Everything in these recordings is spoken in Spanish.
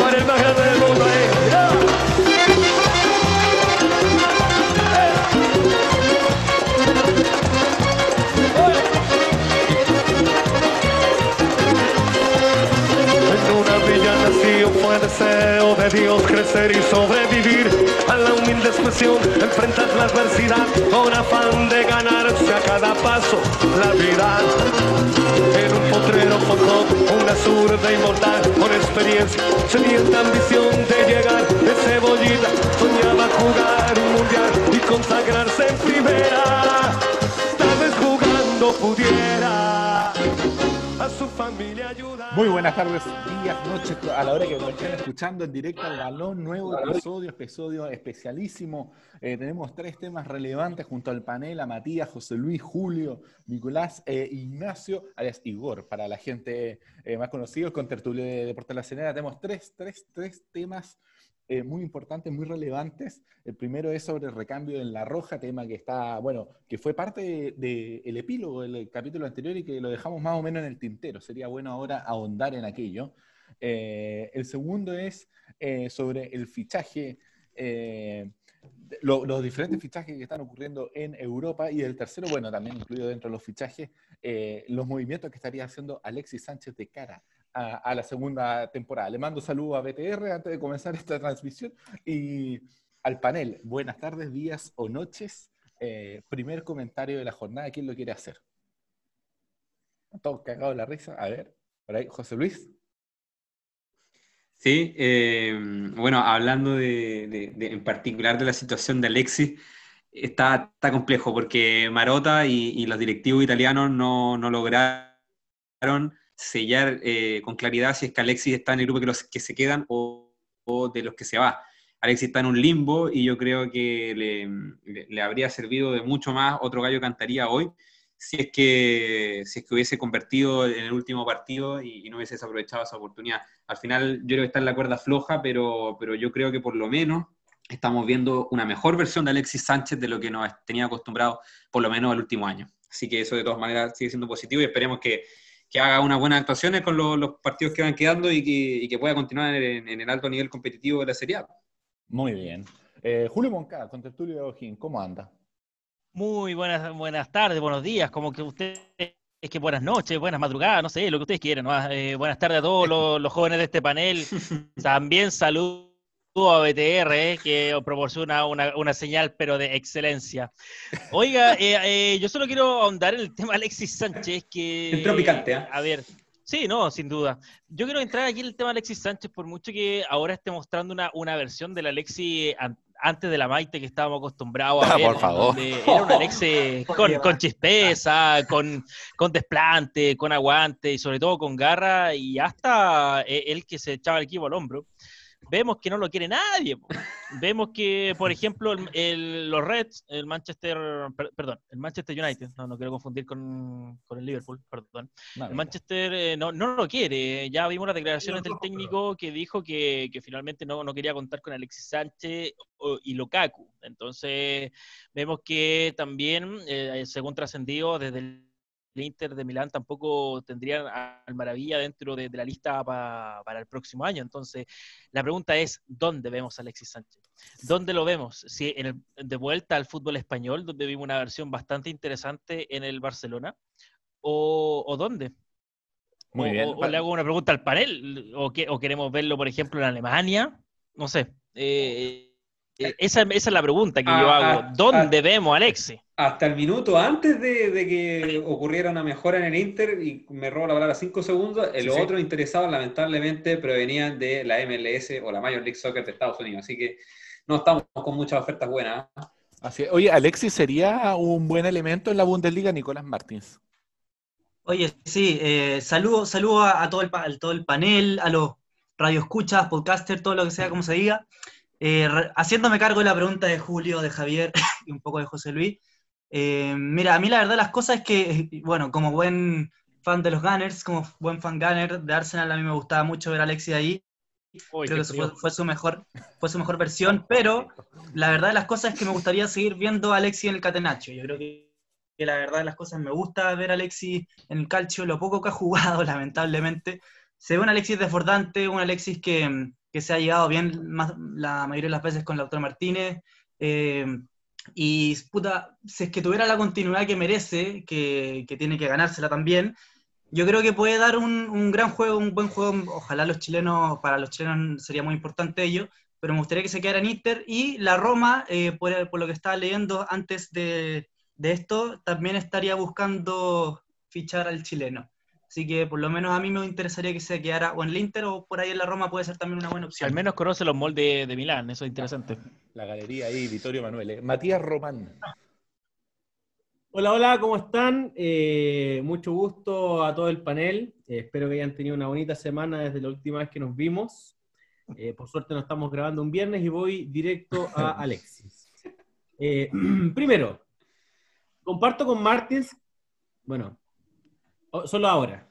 Para el mundo. En una villa fue deseo de Dios crecer y sobrevivir a la humilde expresión, enfrentar la adversidad con afán de ganarse a cada paso la vida. En un potrero forjó una zurda inmortal con experiencia, sedienta ambición de llegar de cebollita, soñaba jugar un mundial y consagrarse en primera. Tal vez jugando pudiera a su familia ayudar. Muy buenas tardes, días, noches, a la hora que nos estén escuchando en directo al balón, nuevo episodio, episodio especialísimo. Eh, tenemos tres temas relevantes junto al panel, a Matías, José Luis, Julio, Nicolás e Ignacio, alias Igor, para la gente eh, más conocida, con tertulio de Deportes La Cenera. Tenemos tres, tres, tres temas eh, muy importantes, muy relevantes. El primero es sobre el recambio en La Roja, tema que está, bueno, que fue parte del de, el epílogo del capítulo anterior y que lo dejamos más o menos en el tintero. Sería bueno ahora ahondar en aquello. Eh, el segundo es eh, sobre el fichaje, eh, lo, los diferentes fichajes que están ocurriendo en Europa. Y el tercero, bueno, también incluido dentro de los fichajes, eh, los movimientos que estaría haciendo Alexis Sánchez de cara a, la segunda temporada. Le mando saludos a BTR antes de comenzar esta transmisión y al panel. Buenas tardes, días o noches. Eh, primer comentario de la jornada. ¿Quién lo quiere hacer? Todos cagados la risa. A ver, por ahí, José Luis. Sí, eh, bueno, hablando de, en particular de la situación de Alexis, está, está complejo porque Marota y, y los directivos italianos no, no lograron sellar eh, con claridad si es que Alexis está en el grupo de los que se quedan o, o, de los que se va. Alexis está en un limbo y yo creo que le, le, habría servido de mucho más otro gallo cantaría hoy si es que, si es que hubiese convertido en el último partido y, no hubiese aprovechado esa oportunidad. Al final yo creo que está en la cuerda floja, pero, pero yo creo que por lo menos estamos viendo una mejor versión de Alexis Sánchez de lo que nos tenía acostumbrado por lo menos el último año. Así que eso de todas maneras sigue siendo positivo y esperemos que, que haga unas buenas actuaciones con los, los, partidos que van quedando y que, y que pueda continuar en, en, el alto nivel competitivo de la Serie A. Muy bien. Eh, Julio Moncada, con Tertulio de Ojín, ¿cómo anda? Muy buenas, buenas tardes, buenos días, como que usted es que buenas noches, buenas madrugadas, no sé, lo que ustedes quieran. ¿no? Eh, buenas tardes a todos los, los, jóvenes de este panel. También saludo a BTR, eh, que proporciona una, una, señal, pero de excelencia. Oiga, eh, eh, yo solo quiero ahondar en el tema Alexis Sánchez, que... Entró picante, ¿eh? A ver, sí, no, sin duda. Yo quiero entrar aquí en el tema Alexis Sánchez, por mucho que ahora esté mostrando una, una versión del Alexis antes de la Maite que estábamos acostumbrados a ah, ver. Por favor. Era un Alexe con, con, chispeza, con, con, desplante, con aguante y sobre todo con garra y hasta él que se echaba el equipo al hombro. Vemos que no lo quiere nadie. Vemos que, por ejemplo, el, el, los Reds, el Manchester, per, perdón, el Manchester United, no, no quiero confundir con, con el Liverpool, perdón. No, el Manchester eh, no, no lo quiere. Ya vimos las declaraciones del técnico que dijo que, que finalmente no, no, quería contar con Alexis Sánchez y Lukaku. Entonces, vemos que también, eh, según trascendido desde el el Inter de Milán tampoco tendrían al Maravilla dentro de, de la lista pa, para el próximo año. Entonces, la pregunta es, ¿dónde vemos a Alexis Sánchez? ¿Dónde lo vemos? Si en el, de vuelta al fútbol español, donde vimos una versión bastante interesante en el Barcelona, o, o dónde? Muy o, bien. O, le hago una pregunta al panel, o, que, o queremos verlo, por ejemplo, en Alemania, no sé. Eh, esa, esa, es la pregunta que ah, yo hago. Ah, ¿Dónde ah, vemos a Alexis? Hasta el minuto antes de, de, que ocurriera una mejora en el Inter, y me robo la palabra cinco segundos, el sí, otro sí. interesado lamentablemente provenían de la MLS o la Major League Soccer de Estados Unidos. Así que no estamos con muchas ofertas buenas. ¿eh? Así, oye, Alexis sería un buen elemento en la Bundesliga, Nicolás Martins. Oye, sí, eh, saludo, saludo a, a, todo el, a todo el panel, a los radioescuchas, podcasters, todo lo que sea, como se diga. Eh, haciéndome cargo de la pregunta de Julio, de Javier y un poco de José Luis, eh, mira, a mí la verdad las cosas es que, bueno, como buen fan de los Gunners, como buen fan Gunner de Arsenal, a mí me gustaba mucho ver a Alexis ahí. Creo que fue, fue, su mejor, fue su mejor versión, pero la verdad de las cosas es que me gustaría seguir viendo a Alexis en el Catenacho. Yo creo que, que la verdad de las cosas me gusta ver a Alexis en el calcio, lo poco que ha jugado, lamentablemente, se ve un Alexis desbordante, un Alexis que, que se ha llegado bien más, la mayoría de las veces con Lautaro Martínez. Eh, y puta, si es que tuviera la continuidad que merece, que, tiene que ganársela también, yo creo que puede dar un, un, gran juego, un buen juego. Ojalá los chilenos, para los chilenos sería muy importante ello, pero me gustaría que se quedara en Inter. Y la Roma, eh, por, por, lo que estaba leyendo antes de, de, esto, también estaría buscando fichar al chileno. Así que por lo menos a mí me interesaría que se quedara o en el Inter o por ahí en la Roma puede ser también una buena opción. Al menos conoce los moldes de Milán, eso es interesante. La galería ahí, Vittorio Manuel. ¿eh? Matías Román. Hola, hola, ¿cómo están? Eh, mucho gusto a todo el panel. Eh, espero que hayan tenido una bonita semana desde la última vez que nos vimos. Eh, por suerte nos estamos grabando un viernes y voy directo a Alexis. primero, comparto con Martins, bueno, solo ahora.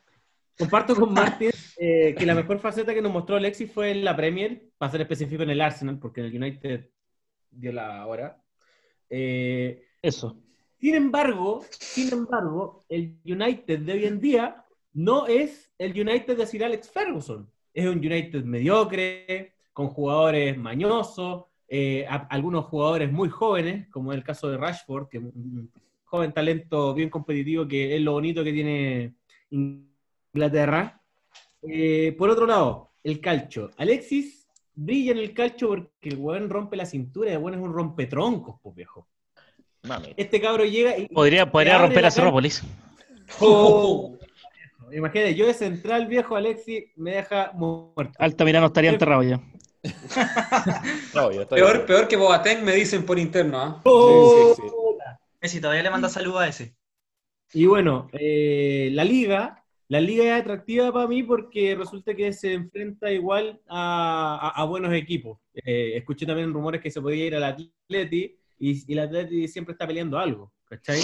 Comparto con Martín eh, que la mejor faceta que nos mostró Alexis fue en la Premier, para ser específico en el Arsenal, porque en el United dio la hora. Eh, Eso. Sin embargo, sin embargo, el United de hoy en día no es el United de Sir Alex Ferguson. Es un United mediocre, con jugadores mañosos, eh, a, algunos jugadores muy jóvenes, como es el caso de Rashford, que joven talento bien competitivo, que es lo bonito que tiene Inglaterra. Eh, por otro lado, el calcho. Alexis brilla en el calcho porque el weón rompe la cintura y el weón es un rompetroncos, pues viejo. Mami. Este cabro llega y. Podría, podría romper a Cerrópolis. Oh. Imagínate, yo de central viejo Alexis me deja muerto. Altamirano estaría enterrado ya. no, peor, peor que Boateng me dicen por interno. ¿ah? Oh. Sí, sí, sí. Ese todavía le manda saludos a ese. Y bueno, eh, la liga, la liga es atractiva para mí porque resulta que se enfrenta igual a, a, a buenos equipos. Eh, escuché también rumores que se podía ir al Atleti y, y el Atleti siempre está peleando algo, ¿cachai?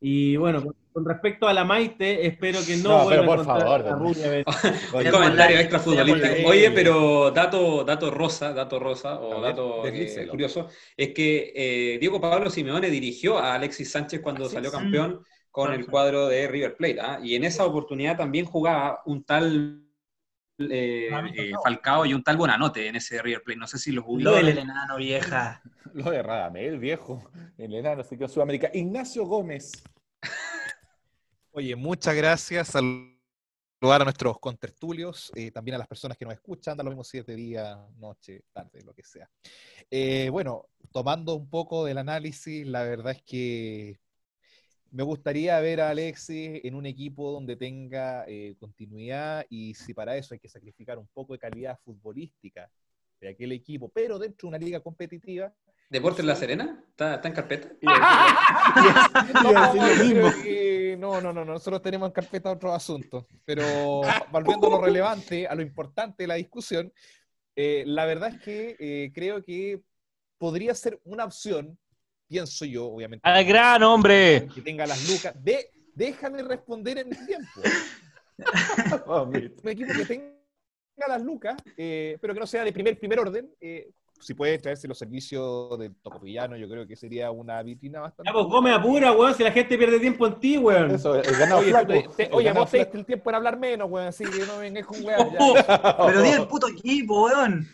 Y bueno, con, respecto a la Maite, espero que no, No, pero vuelva por a favor, a Rubia. Un comentario extra futbolístico. Sí. Oye, pero dato, dato rosa, dato rosa, o dato eh, curioso, es que eh, Diego Pablo Simeone dirigió a Alexis Sánchez cuando ¿Ah, sí? salió campeón con Ah, el cuadro de River Plate. ¿ah? Y en esa oportunidad también jugaba un tal eh, eh. Falcao y un tal Bonanote en ese River Plate. No sé si los Lo ubicó. del enano, vieja. Lo de Radamel, viejo. El enano se quedó en Sudamérica. Ignacio Gómez. Oye, muchas gracias. Saludar a nuestros contertulios, eh, también a las personas que nos escuchan, da lo mismo si es de día, noche, tarde, lo que sea. Eh, bueno, tomando un poco del análisis, la verdad es que me gustaría ver a Alexis en un equipo donde tenga eh, continuidad y si para eso hay que sacrificar un poco de calidad futbolística de aquel equipo, pero dentro de una liga competitiva, ¿Deportes La Serena? ¿Está, está en carpeta? No, no, no, nosotros tenemos en carpeta otros asuntos, pero volviendo a lo relevante, a lo importante de la discusión, eh, la verdad es que eh, creo que podría ser una opción, pienso yo, obviamente, ¡Al gran hombre! que tenga las lucas, de, déjame responder en el tiempo, un equipo que tenga las lucas, eh, pero que no sea de primer, primer orden, eh, si puede traerse los servicios del Tocopillano, yo creo que sería una vitrina bastante... Ya, pues come apura, weón, si la gente pierde tiempo en ti, weón. Eso, el ganado Oye, flaco. te- te- El oye, ganado vos te diste el tiempo en hablar menos, weón, así que no vengas con weón. ya. Pero di el puto equipo, weón.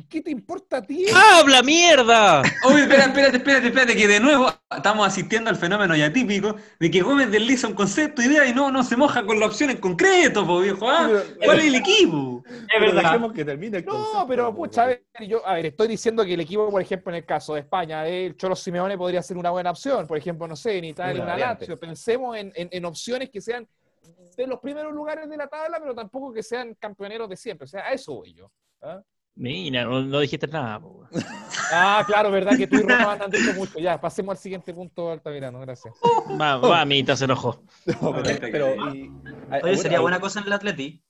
¿Y ¿Qué te importa a ti? ¡Habla mierda! Oye, espera, espérate, espérate, espérate, que de nuevo estamos asistiendo al fenómeno ya típico de que Gómez desliza un concepto, idea y no, no se moja con la opción en concreto, po, viejo. ¿ah? Pero- ¿Cuál es el equipo? Es verdad. que termine el No, pero pucha, a ver, yo, a ver, estoy diciendo que el equipo, por ejemplo, en el caso de España, el Cholo Simeone podría ser una buena opción. Por ejemplo, no sé, en Italia, Una variante. Lazio. Pensemos en, en- en opciones que sean de los primeros lugares de la tabla, pero tampoco que sean campeoneros de siempre. O sea, a eso voy yo. ¿ah? Mira, no, no dijiste nada. po. Ah, claro, verdad que tú y Román han dicho mucho. Ya, pasemos al siguiente punto, Altamirano. Gracias. Ma- Mamita se enojó. No, pero, y- Oye, sería buena cosa en el Atleti.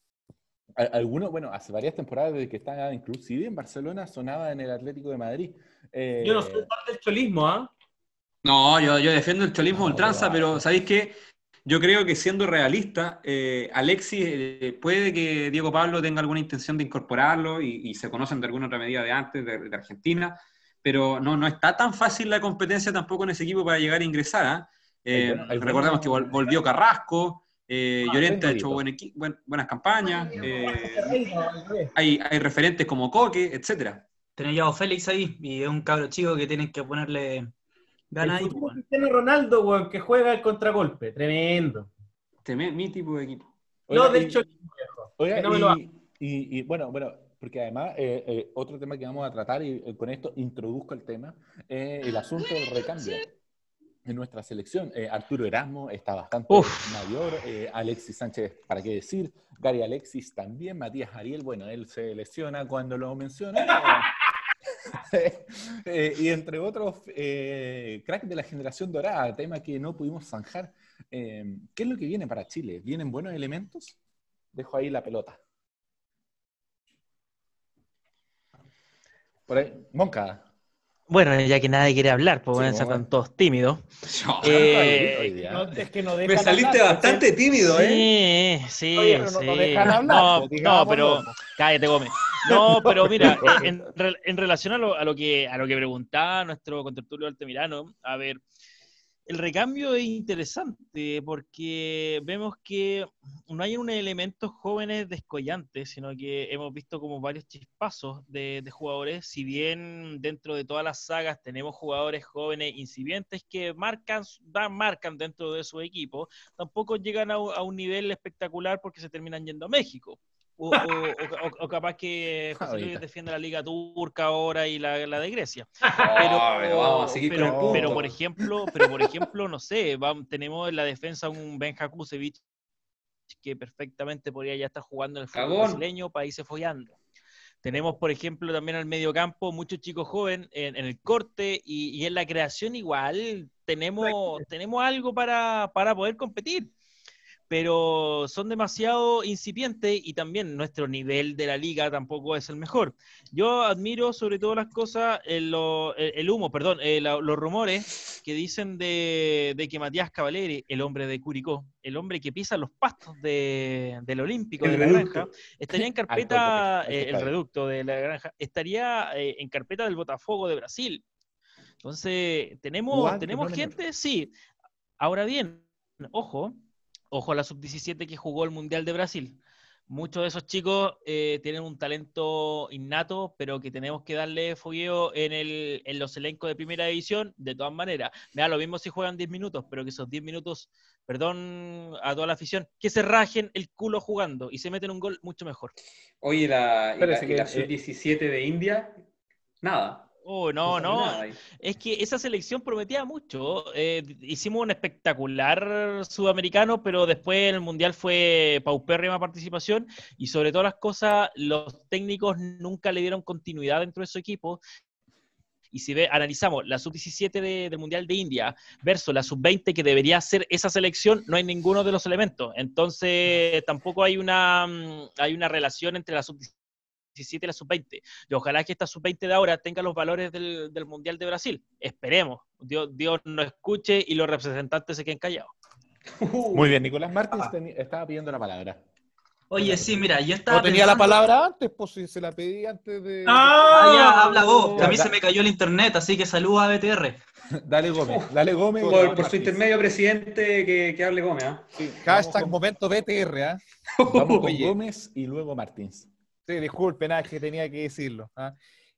Algunos, bueno, hace varias temporadas desde que estaba inclusive en Barcelona sonaba en el Atlético de Madrid. Eh, Yo no soy parte del cholismo, ¿ah? No, yo, yo defiendo el cholismo No, ultranza, pero- pero ¿sabéis qué? Yo creo que siendo realista, eh, Alexis eh, puede que Diego Pablo tenga alguna intención de incorporarlo y, y se conocen de alguna otra medida de antes, de, de Argentina, pero no, no está tan fácil la competencia tampoco en ese equipo para llegar a ingresar. ¿ah? Eh, bueno- recordemos bueno- que vol- volvió Carrasco, Eh, Ah, Llorente ha hecho buen buen- buenas campañas. eh, hay, hay referentes como Coque, etcétera. Tenés a Félix ahí y es un cabro chico que tienen que ponerle ganas El ahí. futuro weón. Cristiano Ronaldo, weón, que juega el contragolpe. Tremendo. Este, mi, tipo de equipo. No, Oiga, de y- hecho, viejo. Oiga, no me y, lo y- y, bueno, bueno, porque además eh, eh, otro tema que vamos a tratar, y eh, con esto introduzco el tema, el asunto del recambio. En nuestra selección, eh, Arturo Erasmo está bastante Uf. mayor, eh, Alexis Sánchez, ¿para qué decir? Gary Alexis también, Matías Ariel, bueno, él se lesiona cuando lo menciona. Eh, y entre otros, eh, crack de la generación dorada, tema que no pudimos zanjar. Eh, ¿Qué es lo que viene para Chile? ¿Vienen buenos elementos? Dejo ahí la pelota. Por ahí, Monca. Bueno, ya que nadie quiere hablar, pues Sí, bueno, están todos tímidos. Eh, Hoy día. No, es que no me saliste hablar, bastante tímido, ¿eh? Sí, sí, Oye, pero no sí. nos dejan hablar, no, pues, no, pero cállate, Gómez. No, pero mira, eh, en, re- en relación a lo, a lo que a lo que preguntaba nuestro contertulio Altamirano, a ver, el recambio es interesante porque vemos que no hay unos elementos jóvenes descollantes, sino que hemos visto como varios chispazos de, de jugadores. Si bien dentro de todas las sagas tenemos jugadores jóvenes incipientes que marcan, marcan dentro de su equipo, tampoco llegan a, un- a un nivel espectacular porque se terminan yendo a México. O, o- o- o- o capaz que José Luis defiende la Liga Turca ahora y la, la de Grecia. Oh, pero vamos a seguir pero, con el punto. pero, por ejemplo, pero por ejemplo, no sé, tenemos en la defensa un Benja Kusevich que perfectamente podría ya estar jugando en el fútbol brasileño, países follando. Tenemos, por ejemplo, también al medio campo muchos chicos jóvenes en, en el corte y, y en la creación igual tenemos, tenemos algo para, para poder competir. Pero son demasiado incipientes y también nuestro nivel de la liga tampoco es el mejor. Yo admiro sobre todas las cosas el, lo- el- el humo, perdón, eh, los rumores que dicen de, de que Matías Cavaleri, el hombre de Curicó, el hombre que pisa los pastos de- del Olímpico El de la reducto. Granja, estaría en carpeta, eh, el reducto de la Granja, estaría eh, en carpeta del Botafogo de Brasil. Entonces, tenemos, tenemos gente, sí. Ahora bien, ojo, ojo a la sub-17 que jugó el Mundial de Brasil. Muchos de esos chicos eh, tienen un talento innato, pero que tenemos que darle fogueo en, el, en los elencos de primera división, de todas maneras. Me da lo mismo si juegan 10 minutos, pero que esos 10 minutos, perdón a toda la afición, que se rajen el culo jugando y se meten un gol mucho mejor. Oye, la, y la, Espérese y la que, sub-17 de India, nada. Oh, no, no. Es que esa selección prometía mucho. Eh, hicimos un espectacular sudamericano, pero después en el Mundial fue paupérrima participación y sobre todas las cosas, los técnicos nunca le dieron continuidad dentro de su equipo. Y si ve, analizamos la sub-17 de- del Mundial de India versus la sub-20 que debería ser esa selección, no hay ninguno de los elementos. Entonces, tampoco hay una, mm, hay una relación entre la sub-17 y la sub-20. Y ojalá que esta sub-20 de ahora tenga los valores del, del Mundial de Brasil. Esperemos. Dios, Dios nos escuche y los representantes se queden callados. Muy bien, Nicolás Martins teni- estaba pidiendo la palabra. Oye, sí, mira, yo estaba No tenía la pensando- palabra antes, pues si se la pedí antes de. Ah, ya, habla vos, que a mí se me cayó el internet, así que saluda a BTR. Dale Gómez, dale Gómez. Por, Nicolás por su intermedio presidente que, que hable Gómez, ¿ah? Sí, Hashtag con- momento BTR, ¿ah? Vamos con. Gómez y luego Martins. Sí, disculpen, que tenía que decirlo. ¿ah?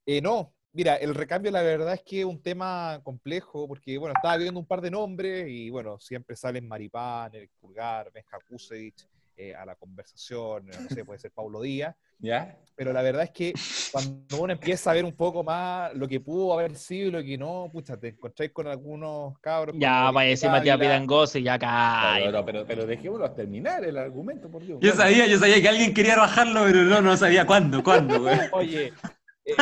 Eh, no, mira, el recambio la verdad es que es un tema complejo porque, bueno, estaba viendo un par de nombres y, bueno, siempre salen Maripán, Eric Pulgar, Benja Kusevich, eh, a la conversación, no sé, puede ser Paulo Díaz, ¿Ya? pero la verdad es que cuando uno empieza a ver un poco más lo que pudo haber sido y lo que no, pucha, te encontráis con algunos cabros. Ya, vaya a decir Matías Dávila, Pidangose, ya Pero, cállate. pero, pero, pero dejémoslo terminar el argumento, por Dios. Yo sabía, yo sabía que alguien quería bajarlo, pero no, no sabía cuándo, cuándo, güey. Oye, eh,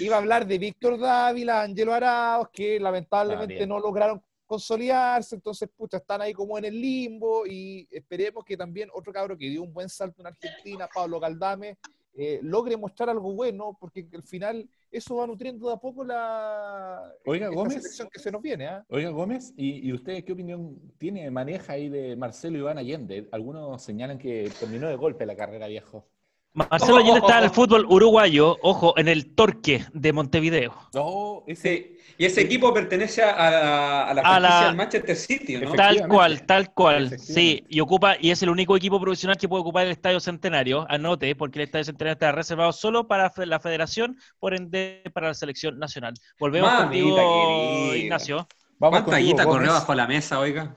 iba, a hablar de Víctor Dávila, Angelo Arauz, que lamentablemente no lograron consolidarse, entonces, pucha, están ahí como en el limbo y esperemos que también otro cabro que dio un buen salto en Argentina, Pablo Galdame, eh, logre mostrar algo bueno, porque al final eso va nutriendo de a poco la Oiga, Gómez. selección que se nos viene, ¿ah? Oiga, Gómez, ¿y, y usted qué opinión tiene, maneja ahí de Marcelo Iván Allende? Algunos señalan que terminó de golpe la carrera viejo. Marcelo Allende está en el fútbol uruguayo, ojo, en el Torque de Montevideo. No, ese. Sí. Y ese equipo pertenece a, a la franquicia del Manchester City, ¿no? Tal cual, tal cual. Sí, y ocupa, y es el único equipo profesional que puede ocupar el Estadio Centenario. Anote, porque el Estadio Centenario está reservado solo para la federación, por ende para la selección nacional. Volvemos Mamita contigo. Ignacio. Vamos ¿Cuánta guita corrió bajo la mesa, oiga?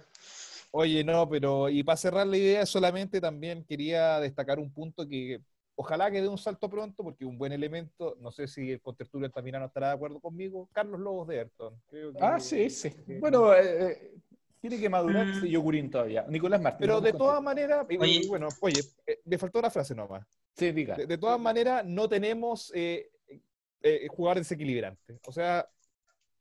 Oye, no, pero y para cerrar la idea, solamente también quería destacar un punto que ojalá que dé un salto pronto, porque un buen elemento, no sé si el contertulio Altamirano estará de acuerdo conmigo, Carlos Lobos de. Creo que- Ah, sí, sí. que- Bueno, eh, eh, tiene que madurar Mm. ese yogurín todavía. Nicolás Martín. Pero de todas maneras, bueno, oye, eh, me faltó una frase nomás. Sí, diga. De, de todas maneras, no tenemos eh, eh, jugadores desequilibrantes. O sea,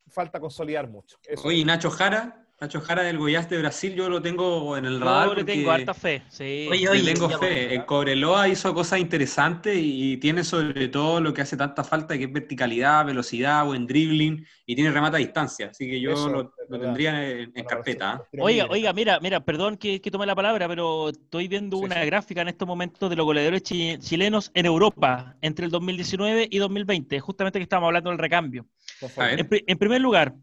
falta consolidar mucho. Eso. Oye, ¿y Nacho Jara, Nacho Jara del Goiás de Brasil, yo lo tengo en el radar. Yo le tengo harta fe. Sí. Oye, le oye, tengo fe. En Cobreloa hizo cosas interesantes y tiene sobre todo lo que hace tanta falta, que es verticalidad, velocidad, buen dribbling y tiene remate a distancia. Así que yo Eso, lo, tendría en, carpeta. pero Oiga, oiga, mira, mira, perdón que, que tome la palabra, pero estoy viendo Sí, una sí. gráfica en estos momentos de los goleadores chi- chilenos en Europa entre el 2019 y 2020, justamente que estábamos hablando del recambio. En primer lugar,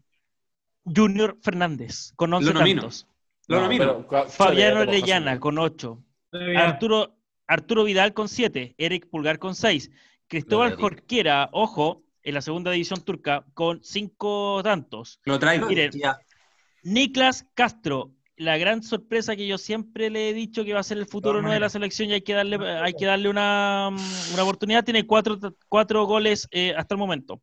Junior Fernández, con 11 Lo nomino. tantos. Lo No, nomino. pero, ¿cuál- Fabiano? Orellana, con 8. Mira, Arturo, Arturo Vidal, con 7. Eric Pulgar, con 6. Cristóbal. Jorquera, ojo, en la segunda división turca, con 5 tantos. Lo traigo. Mire. Ya. Niklas Castro, la gran sorpresa que yo siempre le he dicho que va a ser el futuro ¿no? de la selección y hay que darle, hay que darle una, una oportunidad. Tiene cuatro, cuatro goles eh, hasta el momento.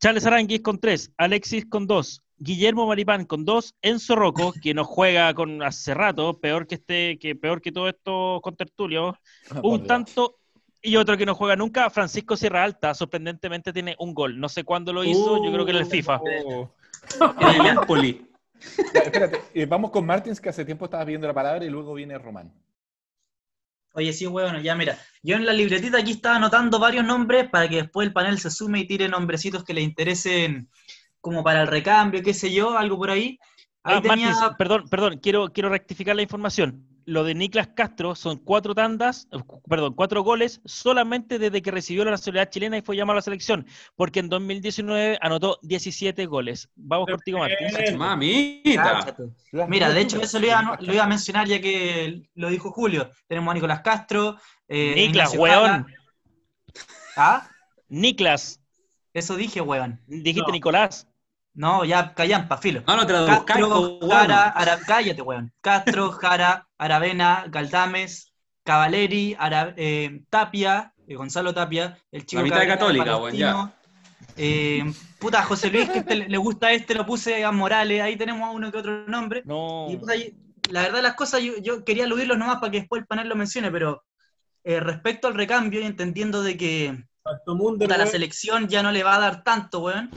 Charles Aranguis con tres, Alexis con dos, Guillermo Maripán con dos, Enzo Rocco, que no juega con hace rato, peor que este, que peor que todo esto con tertulio, Por un tanto y otro que no juega nunca, Francisco Sierra Alta, sorprendentemente tiene un gol. No sé cuándo lo hizo, yo creo que en el FIFA. oh, En el Empoli. Ya, espérate, eh, vamos con Martins, que hace tiempo estaba pidiendo la palabra, y luego viene Román. Oye, sí, bueno, ya mira, yo en la libretita aquí estaba anotando varios nombres para que después el panel se sume y tire nombrecitos que le interesen como para el recambio, qué sé yo, algo por ahí. Ahí Ah, tenía... Martins, perdón, perdón, quiero, quiero rectificar la información. Lo de Niklas Castro son cuatro tandas, eh, perdón, cuatro goles solamente desde que recibió la nacionalidad chilena y fue llamado a la selección, porque en 2019 anotó 17 goles. Vamos contigo, Martins. Bien. Mamita. Mira, de hecho eso lo iba, a- lo iba a mencionar ya que lo dijo Julio. Tenemos a Nicolás Castro. eh, Niklas, weón. Ah, Niklas, eso dije, weón. dijiste No. Nicolás. No, ya callampa, filo. No, no traduzcáis, Castro, po, Jara, bueno. Ara- cállate, weón. Castro, Jara, Aravena, Galdames, Cavaleri, Ara- eh, Tapia, eh, Gonzalo Tapia, el chico La mitad de Cabrera, Católica, weón, Palestino, eh, puta, José Luis, que este le, le gusta este, lo puse a Morales, ahí tenemos a uno que otro nombre. No. Y puta, la verdad las cosas, yo, yo quería aludirlos nomás para que después el panel lo mencione, pero eh, respecto al recambio y entendiendo de que puta, la selección ya no le va a dar tanto, weón.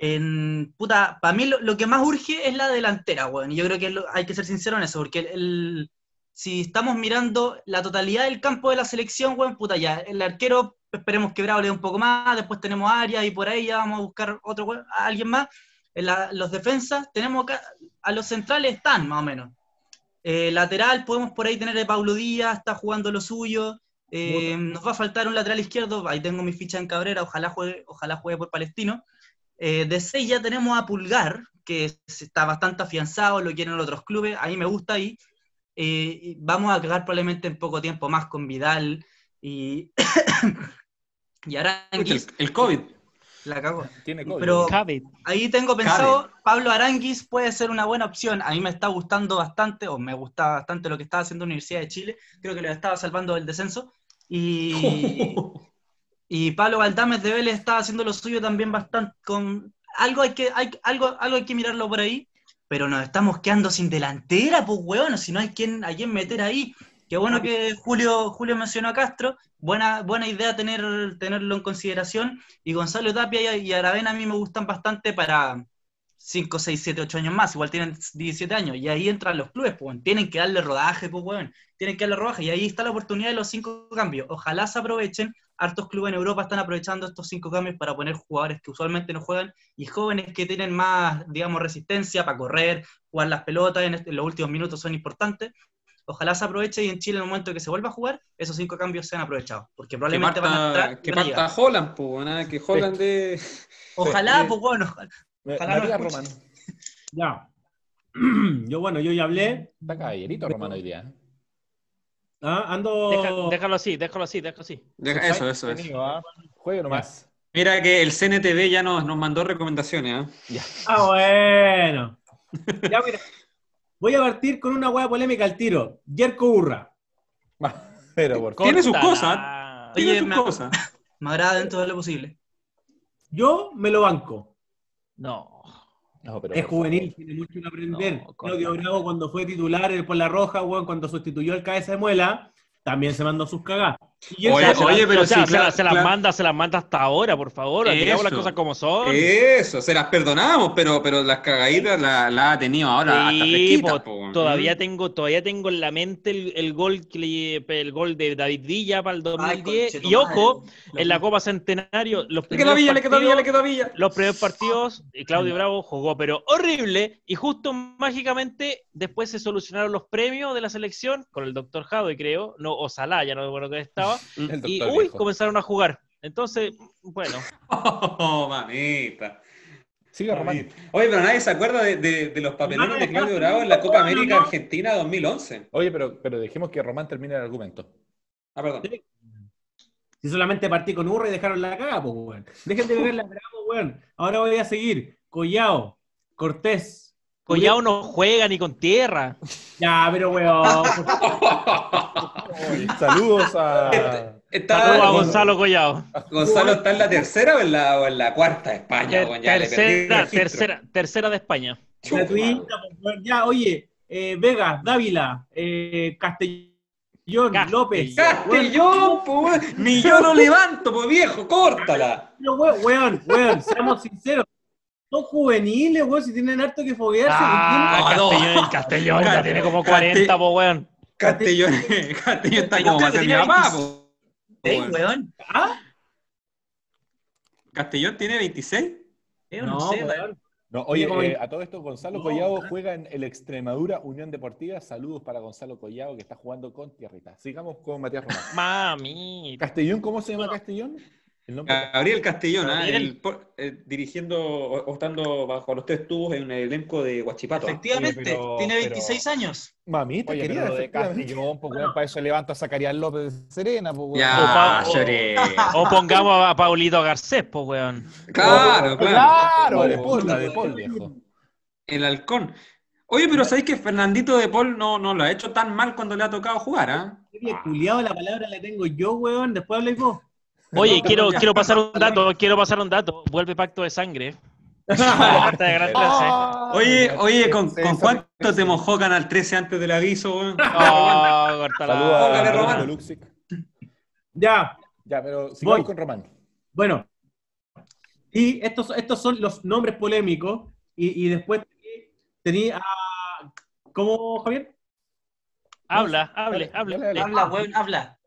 En, puta, para mí lo, lo que más urge es la delantera, weón. Y yo creo que lo- hay que ser sincero en eso, porque el, el- si estamos mirando la totalidad del campo de la selección, weón, puta, ya, el arquero, esperemos que Bravo le dé un poco más, después tenemos Arias y por ahí ya vamos a buscar otro, weón, a alguien más. En la- los defensas, tenemos acá, a los centrales están, más o menos. Eh, lateral, podemos por ahí tener a Paulo Díaz, está jugando lo suyo. Eh, nos va a faltar un lateral izquierdo, ahí tengo mi ficha en Cabrera, ojalá juegue, ojalá juegue por Palestino. Eh, de 6 ya tenemos a Pulgar, que es- está bastante afianzado, lo quieren otros clubes, a mí me gusta ahí. Eh, y vamos a cagar probablemente en poco tiempo más con Vidal y, y El, Aranguis, el COVID. la cago. Tiene código. Pero- Cabe. Ahí tengo pensado, Pablo Aranguis puede ser una buena opción. A mí me está gustando bastante, o me gustaba bastante lo que estaba haciendo la Universidad de Chile. Creo que lo estaba salvando del descenso. Y, y Pablo Galdames de Vélez estaba haciendo lo suyo también bastante. Con, algo, hay que, hay, algo, algo hay que mirarlo por ahí, pero nos estamos quedando sin delantera, pues weón, si no hay quien, a quien meter ahí. Qué bueno que Julio, Julio mencionó a Castro. Buena, buena idea tener, tenerlo en consideración. Y Gonzalo Tapia y, y Aravena a mí me gustan bastante para 5, 6, 7, 8 años más. Igual tienen 17 años. Y ahí entran los clubes, pues. Tienen que darle rodaje, pues, weón. Tienen que darle rodaje. Y ahí está la oportunidad de los cinco cambios. Ojalá se aprovechen. Hartos clubes en Europa están aprovechando estos cinco cambios para poner jugadores que usualmente no juegan y jóvenes que tienen más, digamos, resistencia para correr, jugar las pelotas en, este- en los últimos minutos son importantes. Ojalá se aproveche y en Chile en el momento que se vuelva a jugar, esos cinco cambios sean aprovechados. Porque Que probablemente van a entrar. que parta Holland, pues, ¿no? que Holland de... Ojalá, pues bueno, ojalá. No. Román. Ya. Yo, bueno, yo ya hablé. Está caballerito Román hoy día. ¿eh? Ah, ando. Deja- déjalo así, déjalo así, déjalo así. Deja- Eso, eso, eso. ¿ah? Juegue nomás. Mira que el CNTV ya nos, nos mandó recomendaciones, ¿eh? Ah, bueno. Ya, mira. Voy a partir con una hueá polémica al tiro. Jerko Urra. Pero por Tiene sus cosas. Tiene Oye, sus me- cosas. Me agrada dentro de lo posible. Yo me lo banco. No. No, pero Es juvenil, favor. tiene mucho que aprender. No, Claudio. Bravo, cuando fue titular por la roja, weón, cuando sustituyó al cabeza de muela, también se mandó sus cagadas. Oye, oye, pero o sea, sí, se, la- claro, se las claro. manda, se las manda hasta ahora, por favor. Digamos las Eso. cosas como son. Eso, se las perdonamos, pero, pero las cagaditas las la ha tenido ahora hasta Sí, fresquitas, po, po. todavía Mm. tengo, todavía tengo en la mente el, el gol que le- el gol de David Villa para el Ay, 2010. conche tu y ojo, madre. en la Copa Centenario, los Le primeros Villa, le quedó a Villa, le partidos- quedó Villa. los primeros partidos, y Claudio Bravo jugó, pero horrible, y justo mágicamente después se solucionaron los premios de la selección con el doctor Jado, creo, no, o Salah, ya no me acuerdo que estaba, Y uy, viejo. comenzaron a jugar. Entonces, bueno, Oh, mamita. Sigue Román. Oye, pero nadie se acuerda de, de- de los papelones de Claudio Bravo en la Copa América Argentina 2011. Oye, pero, pero dejemos que Román termine el argumento. Ah, perdón. Si solamente partí con Urra y dejaron la caga, pues, weón. Dejen de ver la Bravo, weón. Ahora voy a seguir. Collao, Cortés. Collao no juega ni con tierra. Ya, pero weón. Saludos a. Está, Saludos a Gon- Gonzalo Collao. Gonzalo está en la tercera o en la, o en la cuarta de España. Weón? Ya tercera, tercera, tercera de España. Chupa, pues. Ya, oye, eh, Vegas, Dávila, eh, Castellón, Castellón. López. Castellón, weón. Ni yo lo levanto, po viejo, córtala. Pero, weón, weón, weón, seamos sinceros. Son juveniles, weón, si tienen harto que foguearse. Ah, no. Castellón, Castellón ya tiene como Cate- 40, po, weón. Castellón, Castellón está como va a ser mi papá, po. Weón. ¿Ah? Castellón tiene 26. Yo No, no, sé, weón. No, oye, eh, a todo esto, Gonzalo No, Collado juega en el Extremadura Unión Deportiva. Saludos para Gonzalo Collado que está jugando con Tierrita. Sigamos con Matías Román. Mami. Castellón, ¿cómo se llama Castellón? El nombre Gabriel Castellón, ¿ah? El eh, dirigiendo o, o estando bajo los tres tubos en el elenco de Guachipato. Efectivamente, Oye, pero- tiene pero- 26 años. Mamita, Oye, querida, pero de. Castellón, pues, weón, para eso levanta a Zacarías López de Serena, pues, weón. Ya, o- pongamos a Paulito Garcés, po, weón. Claro, claro. Claro, de. Paul, la de Paul, viejo. El halcón. Oye, pero ¿sabéis que Fernandito de Paul no, no lo ha hecho tan mal cuando le ha tocado jugar, ah? Qué culiado la palabra la tengo yo, weón. Después habláis vos. Oye, quiero, quiero pasar un dato, quiero pasar un dato. Vuelve pacto de sangre. Carta de gran clase. Oye, oye, ¿con, con cuánto te mojó Canal 13 antes del aviso, weón? Cortala. Ya, Ya, pero sigamos Voy. con Román. bueno. Y estos, estos son los nombres polémicos. Y, y después tenía a. ¿Cómo, Javier? Habla, hable, hable. Habla, weón, habla.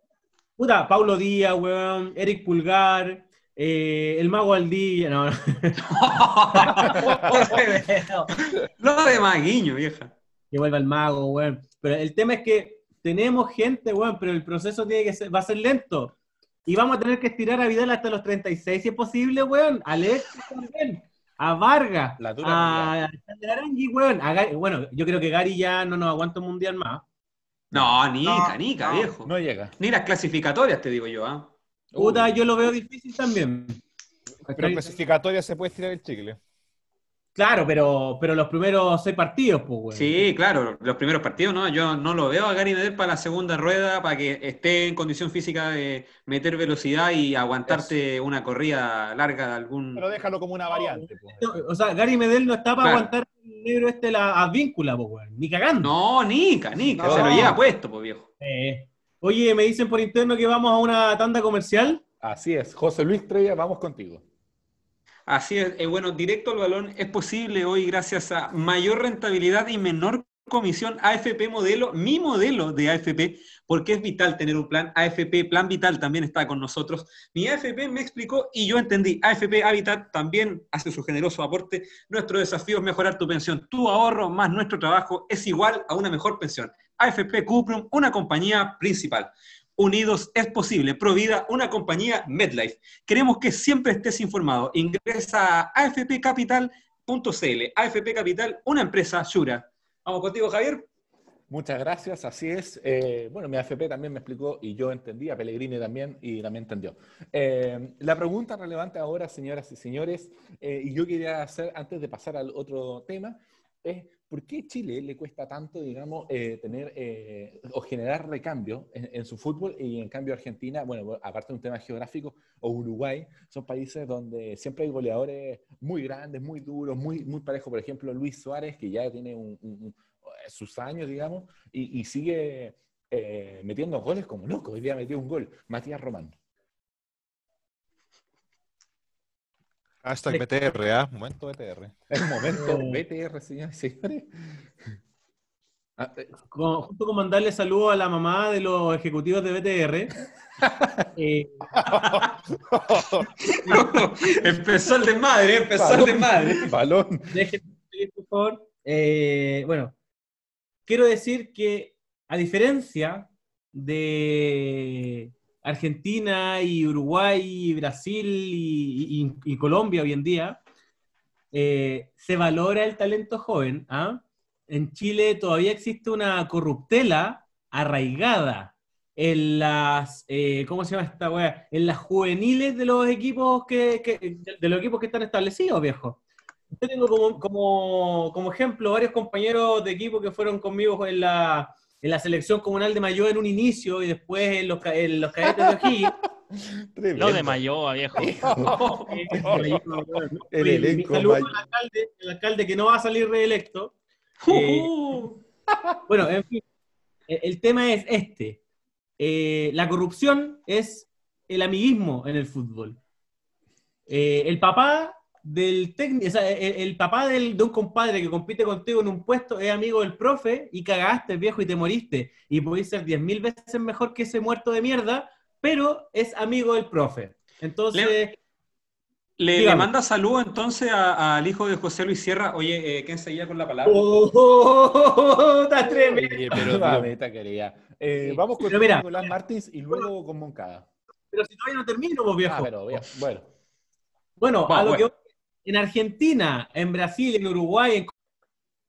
Puta, Paulo Díaz, weón. Eric Pulgar. eh, el Mago Aldilla. No, no. Lo de Maguiño, vieja. que vuelva el mago, weón. Pero el tema es que tenemos gente, weón, pero el proceso tiene que ser, va a ser lento. Y vamos a tener que estirar a Vidal hasta los 36, si es posible, weón. A Alexis también. A Vargas. La dura a Arangui, weón. A Gary- bueno, yo creo que Gary ya no nos aguanta un mundial más. No, Nica, No, Nica, no. viejo. No llega. Ni las clasificatorias, te digo yo, ¿ah? Puta, yo lo veo difícil también. Pero en clasificatoria se puede tirar el chicle. Claro, pero, pero los primeros seis partidos, pues, weón. Sí, claro, los primeros partidos, ¿no? Yo no lo veo a Gary Medel para la segunda rueda, para que esté en condición física de meter velocidad y aguantarte una corrida larga de algún... Pero déjalo como una variante. pues. O sea, Gary Medel no está para Claro. aguantar el negro este la advíncula, pues, weón. Ni cagando. No, Nica, Nica, No. se lo lleva puesto, pues viejo. Eh, Oye, me dicen por interno que vamos a una tanda comercial. Así es. José Luis Trella, vamos contigo. Así es, eh, bueno, directo al balón es posible hoy gracias a mayor rentabilidad y menor comisión AFP modelo, mi modelo de AFP, porque es vital tener un plan AFP, Plan Vital también está con nosotros. Mi AFP me explicó y yo entendí, AFP Habitat también hace su generoso aporte. Nuestro desafío es mejorar tu pensión. Tu ahorro más nuestro trabajo es igual a una mejor pensión. AFP Cuprum, una compañía principal. Unidos es posible. Provida, una compañía MedLife. Queremos que siempre estés informado. Ingresa a afpcapital.cl. AFP Capital, una empresa Shura. Vamos contigo, Javier. Muchas gracias, así es. Eh, bueno, mi AFP también me explicó y yo entendí, a Pellegrini también y también entendió. Eh, la pregunta relevante ahora, señoras y señores, eh, y yo quería hacer antes de pasar al otro tema, es por qué Chile le cuesta tanto, digamos, tener o generar recambio en, su fútbol y en cambio Argentina, bueno, aparte de un tema geográfico, o Uruguay, son países donde siempre hay goleadores muy grandes, muy duros, muy, muy parejos. Por ejemplo, Luis Suárez, que ya tiene un, sus años, digamos, y, y sigue eh, metiendo goles como loco. Hoy día metió un gol, Matías Román. Hashtag BTR, ¿ah? Momento BTR. Es momento BTR, señores y señores. Ah, eh, con, justo con mandarle saludo a la mamá de los ejecutivos de BTR. eh, empezó el desmadre, empezó Balón, el desmadre. Balón. Déjenme, por favor. Eh, bueno, quiero decir que, a diferencia de Argentina y Uruguay y Brasil y, y, y Colombia hoy en día, eh, se valora el talento joven. ¿ah? En Chile todavía existe una corruptela arraigada en las, eh, ¿cómo se llama esta wea? En las juveniles de los equipos que, que, de los equipos que están establecidos, viejo. Yo tengo como, como, como, ejemplo varios compañeros de equipo que fueron conmigo en la, en la selección comunal de Mayo en un inicio y después en los, en los cadetes de O'Higgins. No de Mayo, viejo. El elenco, saludo al alcalde, el alcalde que no va a salir reelecto. Eh, bueno, en fin, el tema es este. Eh, la corrupción es el amiguismo en el fútbol. Eh, el papá del técnico, o sea, el, el papá del, de un compadre que compite contigo en un puesto es amigo del profe y cagaste, viejo, y te moriste. Y podéis ser 10.000 veces mejor que ese muerto de mierda, pero es amigo del profe. Entonces... Le, le, le manda saludo entonces al hijo de José Luis Sierra. Oye, eh, ¿quién seguía con la palabra? ¡Oh, oh, oh, está tremendo! Oye, pero quería. Eh, Sí. Vamos con Pero mira, Nicolás Martins y luego con Moncada. Pero si todavía no termino, vos, viejo. Ah, pero bueno. Bueno, Va, a lo bueno. que en Argentina, en Brasil, en Uruguay, en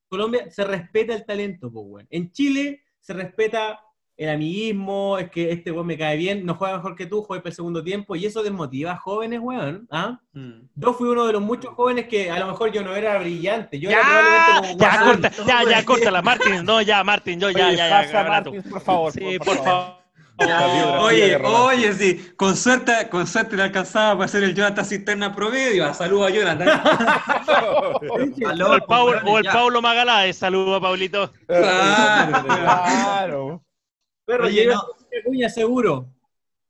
Colombia, se respeta el talento, pues, weón. En Chile se respeta el amiguismo, es que este weón me cae bien, no juega mejor que tú, juega el segundo tiempo, y eso desmotiva a jóvenes, weón. ¿ah? Mm. Yo fui uno de los muchos jóvenes que a lo mejor yo no era brillante, yo era Ya, probablemente como ya, corta, ya, ya, córtala, Martín. No, ya, Martín, yo, ya, Oye, ya, ya, pasa. Martins, por favor. Sí, por favor. La biografía Oye, oye, sí, con suerte, con suerte le alcanzaba para hacer el Jonathan Cisterna promedio. Ah, Saludos a Jonathan. Aló, O el, Paul, o el. Paulo Magaláes, saludo a Paulito. Claro. Claro. Perro, Oye, llega no. Cuña seguro.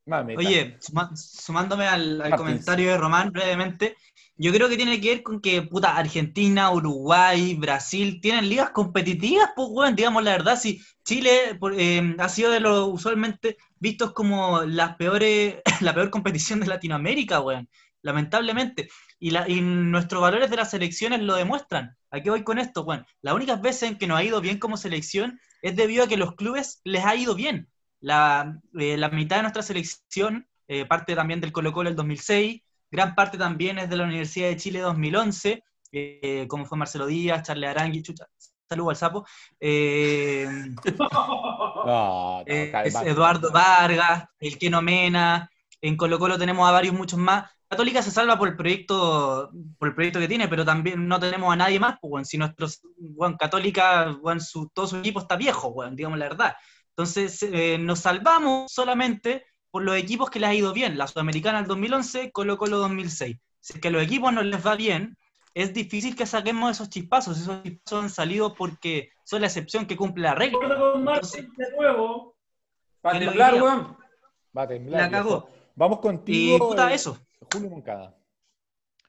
Mamita. Oye, suma- sumándome al, al comentario de Román brevemente, yo creo que tiene que ver con que, puta, Argentina, Uruguay, Brasil tienen ligas competitivas, pues, weón, digamos la verdad, si Chile eh, ha sido de los usualmente vistos como las peores, la peor competición de Latinoamérica, weón, lamentablemente. Y, la, y nuestros valores de las selecciones lo demuestran. ¿A qué voy con esto, weón? Las únicas veces en que nos ha ido bien como selección es debido a que los clubes les ha ido bien. La, eh, la mitad de nuestra selección, eh, parte también del Colo Colo el 2006, gran parte también es de la Universidad de Chile 2011, eh, como fue Marcelo Díaz, Charles Arangui, chucha, saludo al sapo, eh, No, no, eh, es. Eduardo Vargas, el Keno Mena, en Colo Colo tenemos a varios muchos más. Católica se salva por el proyecto, por el proyecto que tiene, pero también no tenemos a nadie más, pues, weón. si nuestro weón, Católica, weón, su, todo su equipo está viejo, weón, digamos la verdad. Entonces, eh, nos salvamos solamente por los equipos que les ha ido bien. La Sudamericana del 2011, Colo Colo 2006. Si es que a los equipos no les va bien, es difícil que saquemos esos chispazos. Esos chispazos han salido porque son la excepción que cumple la regla. De nuevo. Es lo temblar, weón. Va a temblar, La cagó. Vamos Y contigo. puta, eh, eso. Julio Moncada.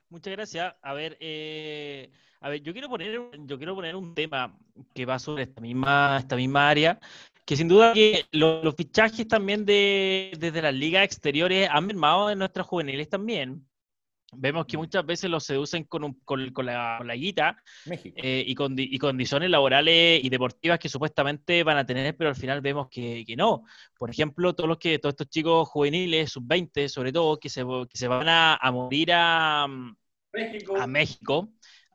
Muchas gracias. A ver, eh, a ver, yo quiero poner, un- yo quiero poner un tema que va sobre esta misma, esta misma área, que sin duda que lo- los, fichajes también de, desde las ligas exteriores han mermado en nuestras juveniles también. Vemos que Mm. muchas veces los seducen con, un- con, con la, con la guita eh, y, condi- y condiciones laborales y deportivas que supuestamente van a tener, pero al final vemos que, que no. Por ejemplo, todos los que todos estos chicos juveniles, sub-20 sobre todo, que se, que se van a, a morir a, México. a México,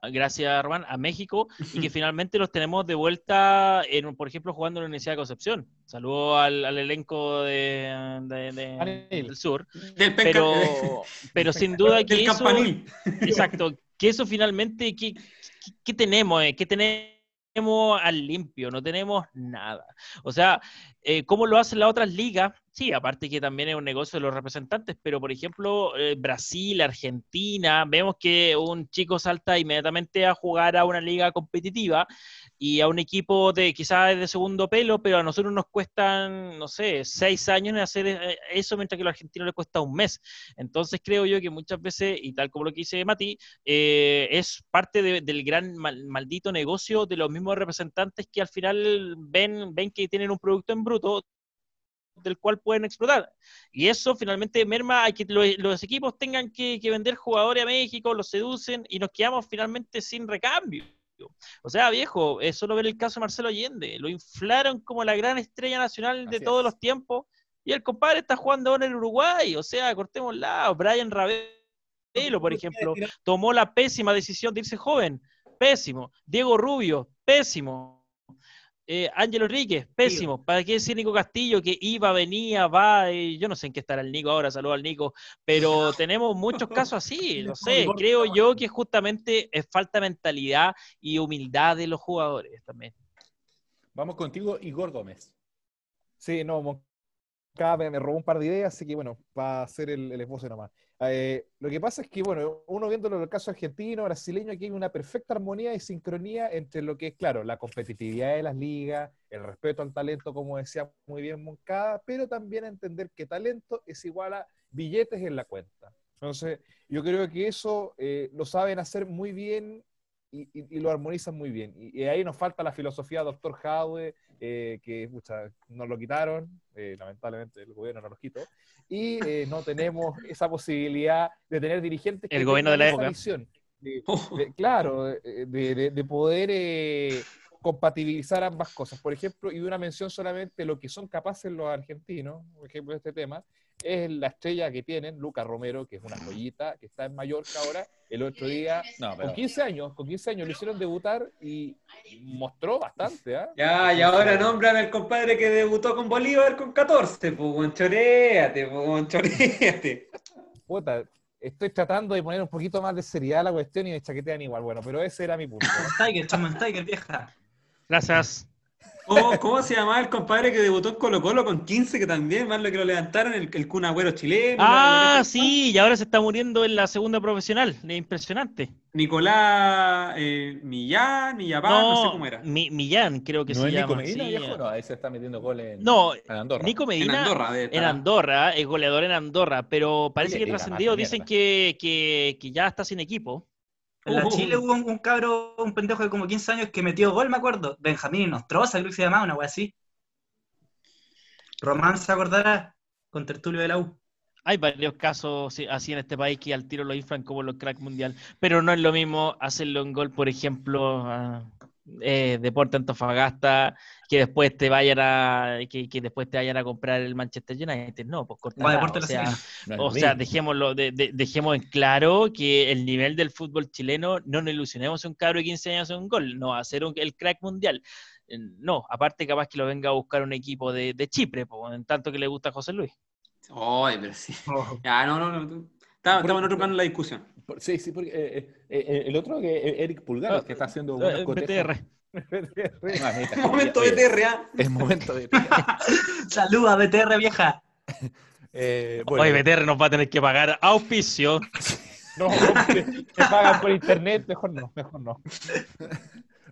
gracias Román, a México, y que finalmente los tenemos de vuelta, en, por ejemplo, jugando en la Universidad de Concepción. Saludo al, al elenco de, de- de- Anil. del sur. Del Pero, pero sin duda que del eso, campanil. exacto, que eso finalmente, ¿qué, qué- qué tenemos? eh? ¿Qué tenemos al limpio? No tenemos nada. O sea, eh, ¿cómo lo hacen las otras ligas? Sí, aparte que también es un negocio de los representantes, pero por ejemplo, eh, Brasil, Argentina, vemos que un chico salta inmediatamente a jugar a una liga competitiva y a un equipo de quizás de segundo pelo, pero a nosotros nos cuestan, no sé, seis años en hacer eh, eso, mientras que a los argentinos les cuesta un mes. Entonces creo yo que muchas veces, y tal como lo que dice Mati, eh, es parte de- del gran mal- maldito negocio de los mismos representantes que al final ven, ven que tienen un producto en bruto del cual pueden explotar. Y eso finalmente merma a que lo- los, equipos tengan que, que vender jugadores a México, los seducen y nos quedamos finalmente sin recambio. O sea, viejo, es solo ver el caso de Marcelo Allende. Lo inflaron como la gran estrella nacional de Así todos es. los tiempos y el compadre está jugando ahora en Uruguay. O sea, cortemos lado. Brian Ravelo, por ejemplo, tomó la pésima decisión de irse joven. Pésimo. Diego Rubio, pésimo. Eh, Ángelo Enríquez, pésimo. ¿Para qué decir Nico Castillo que iba, venía, va? eh, yo no sé en qué estará el Nico ahora, saludo al Nico. Pero tenemos muchos casos así. No sé, creo yo que justamente es falta de mentalidad y humildad de los jugadores también. Vamos contigo, Igor Gómez. Sí, no, Moncada me, me robó un par de ideas, así que bueno, va a ser el, el esbozo nomás. Eh, lo que pasa es que, bueno, uno viéndolo en el caso argentino, brasileño, aquí hay una perfecta armonía y sincronía entre lo que es, claro, la competitividad de las ligas, el respeto al talento, como decía muy bien Moncada, pero también entender que talento es igual a billetes en la cuenta. Entonces, yo creo que eso eh, lo saben hacer muy bien y, y- y lo armonizan muy bien. Y, y ahí nos falta la filosofía Dr. Howe, eh, que pucha, nos lo quitaron, eh, lamentablemente el gobierno nos lo quitó, y eh, no tenemos esa posibilidad de tener dirigentes que El gobierno de la época. visión. De- de- claro, de, de- de poder eh, compatibilizar ambas cosas. Por ejemplo, y una mención solamente lo que son capaces los argentinos, por ejemplo, de este tema, es la estrella que tienen, Lucas Romero, que es una joyita, que está en Mallorca ahora, el otro día, No, pero con 15 años, con 15 años lo hicieron debutar y mostró bastante, ¿ah? Ya, y ahora nombran al compadre que debutó con Bolívar con 14, pues, weón, choréate, pues, weón, choréate. Puta, estoy tratando de poner un poquito más de seriedad a la cuestión y me chaquetean igual. Bueno, pero ese era mi punto. Tiger, Chaman Tiger, vieja. Gracias. ¿Cómo, cómo se llamaba el compadre que debutó en Colo Colo con 15, que también, más lo que lo levantaron, el, el Kun Agüero chileno? Ah, la- la- sí, y ahora se está muriendo en la segunda profesional. Es impresionante. Nicolás eh, Millán, Millapá, no, sé cómo era. Mi- Millán, creo que ¿No se es Nico llama. Medina, sí. viejo? No, ahí se está metiendo gol en, No, en Andorra. Nico En Medina Andorra, debe en. Andorra, es goleador en Andorra, pero parece Oye, que trascendido dicen que, que, que ya está sin equipo. En la Uh. Chile hubo un, un cabro, un pendejo de como 15 años que metió gol, me acuerdo. Benjamín Nostroza, creo que se llamaba, una wea así. Román se acordará con Tertulio de la U. Hay varios casos sí, así en este país que al tiro lo inflan como los crack mundial, pero no es lo mismo hacerlo en gol, por ejemplo, a, eh, Deporte Antofagasta, que después te vayan a que, que después te vayan a comprar el Manchester United, no, pues corta Va, nada, Deporte o sea, o lo sea, dejémoslo, de- de- dejemos en claro que el nivel del fútbol chileno, no nos ilusionemos un cabro de 15 años en un gol, no va a ser un- el crack mundial. Eh, No, aparte capaz que lo venga a buscar un equipo de, de Chipre, en tanto que le gusta a José Luis. Ay, pero sí. Oh, Ya, no, no, no. Estamos, estamos en otro plano en la discusión. Por- Sí, sí, porque eh, eh, eh, el otro que eh, Eric Pulgar, que está haciendo cotejos. BTR. Ah, ahí está. Momento de TRA. Es momento de. Saluda, BTR vieja. Eh, bueno, Oye, BTR nos va a tener que pagar auspicio. No, hombre, me pagan por internet, mejor no, mejor no.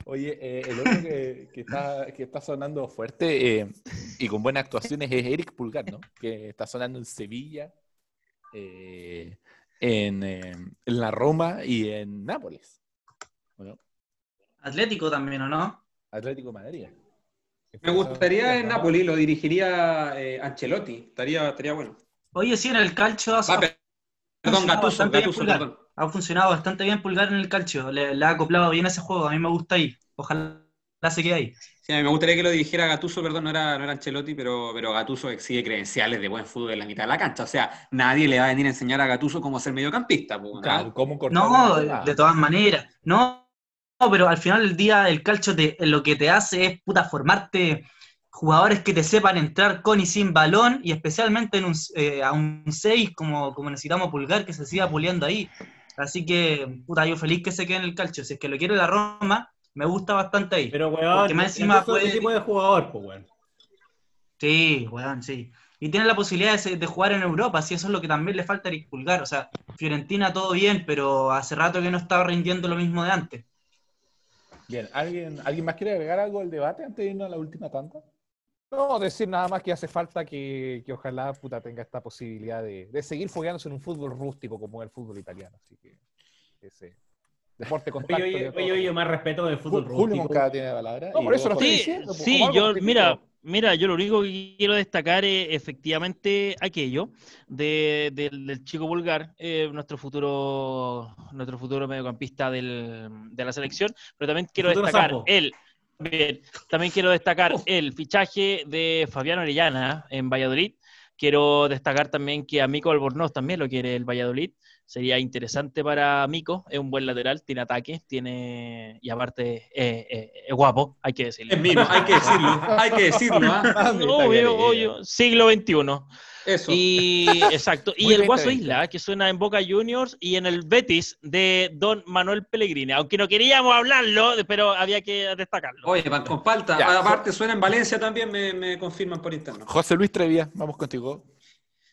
Oye, eh, el otro que, que está, que está sonando fuerte eh, y con buenas actuaciones es Eric Pulgar, ¿no? Que está sonando en Sevilla, eh, en, eh, en la Roma y en Nápoles. Bueno, Atlético también, ¿o no? Atlético Madrid. Me gustaría en Napoli, lo dirigiría eh, Ancelotti. Estaría, estaría bueno. Oye, sí, en el calcio hace Perdón, perdón. Ha funcionado bastante bien Pulgar en el calcio. Le, le ha acoplado bien ese juego. A mí me gusta ahí. Ojalá se quede ahí. Sí, a mí me gustaría que lo dirigiera Gatuso, perdón, no era, no era Ancelotti, pero, pero Gatuso exige credenciales de buen fútbol en la mitad de la cancha. O sea, nadie le va a venir a enseñar a Gatuso cómo ser mediocampista. pues, ¿no? Claro, ¿cómo cortar No, la- de todas maneras. No, no, pero al final del día el calcio te, lo que te hace es puta formarte jugadores que te sepan entrar con y sin balón y especialmente en un, eh, a un 6 como, como necesitamos Pulgar que se siga puliendo ahí. Así que, puta, yo feliz que se quede en el calcio. Si es que lo quiere la Roma, me gusta bastante ahí. Pero, weón, Porque más encima puede- tipo de jugador, pues, weón. Sí, weón, sí. Y tiene la posibilidad de, jugar en Europa, sí, eso es lo que también le falta a Eric Pulgar. O sea, Fiorentina todo bien, pero hace rato que no estaba rindiendo lo mismo de antes. Bien, ¿alguien, ¿alguien más quiere agregar algo al debate antes de irnos a la última tanda? No, decir nada más que hace falta que, que ojalá puta tenga esta posibilidad de, de seguir fogueándose en un fútbol rústico como es el fútbol italiano. Así que ese deporte contacto. Oye, oye, de oye, oye, más respeto del fútbol Ju- Julio. Moncada tiene la palabra. No, por eso lo estoy Sí, diciendo, sí, yo, mira, mira, yo lo único que quiero destacar es efectivamente aquello de- del, del chico vulgar, eh, nuestro futuro, nuestro futuro mediocampista del- de la selección, pero también quiero destacar sapo. el, bien, también quiero destacar el fichaje de Fabián Orellana en Valladolid. Quiero destacar también que a Mico Albornoz también lo quiere el Valladolid. Sería interesante para Mico, es un buen lateral, tiene ataque, tiene y aparte eh, eh, es guapo, hay que decirlo. Es mimo, hay que decirlo, hay que decirlo, ¿ah? Obvio, obvio, siglo XXI. Eso. Y exacto. Y Muy el Guaso 2020. Isla, que suena en Boca Juniors y en el Betis de Don Manuel Pellegrini. Aunque no queríamos hablarlo, pero había que destacarlo. Oye, pan con palta. Ya. Aparte suena en Valencia también, me, me confirman por interno. José Luis Trevia, vamos contigo.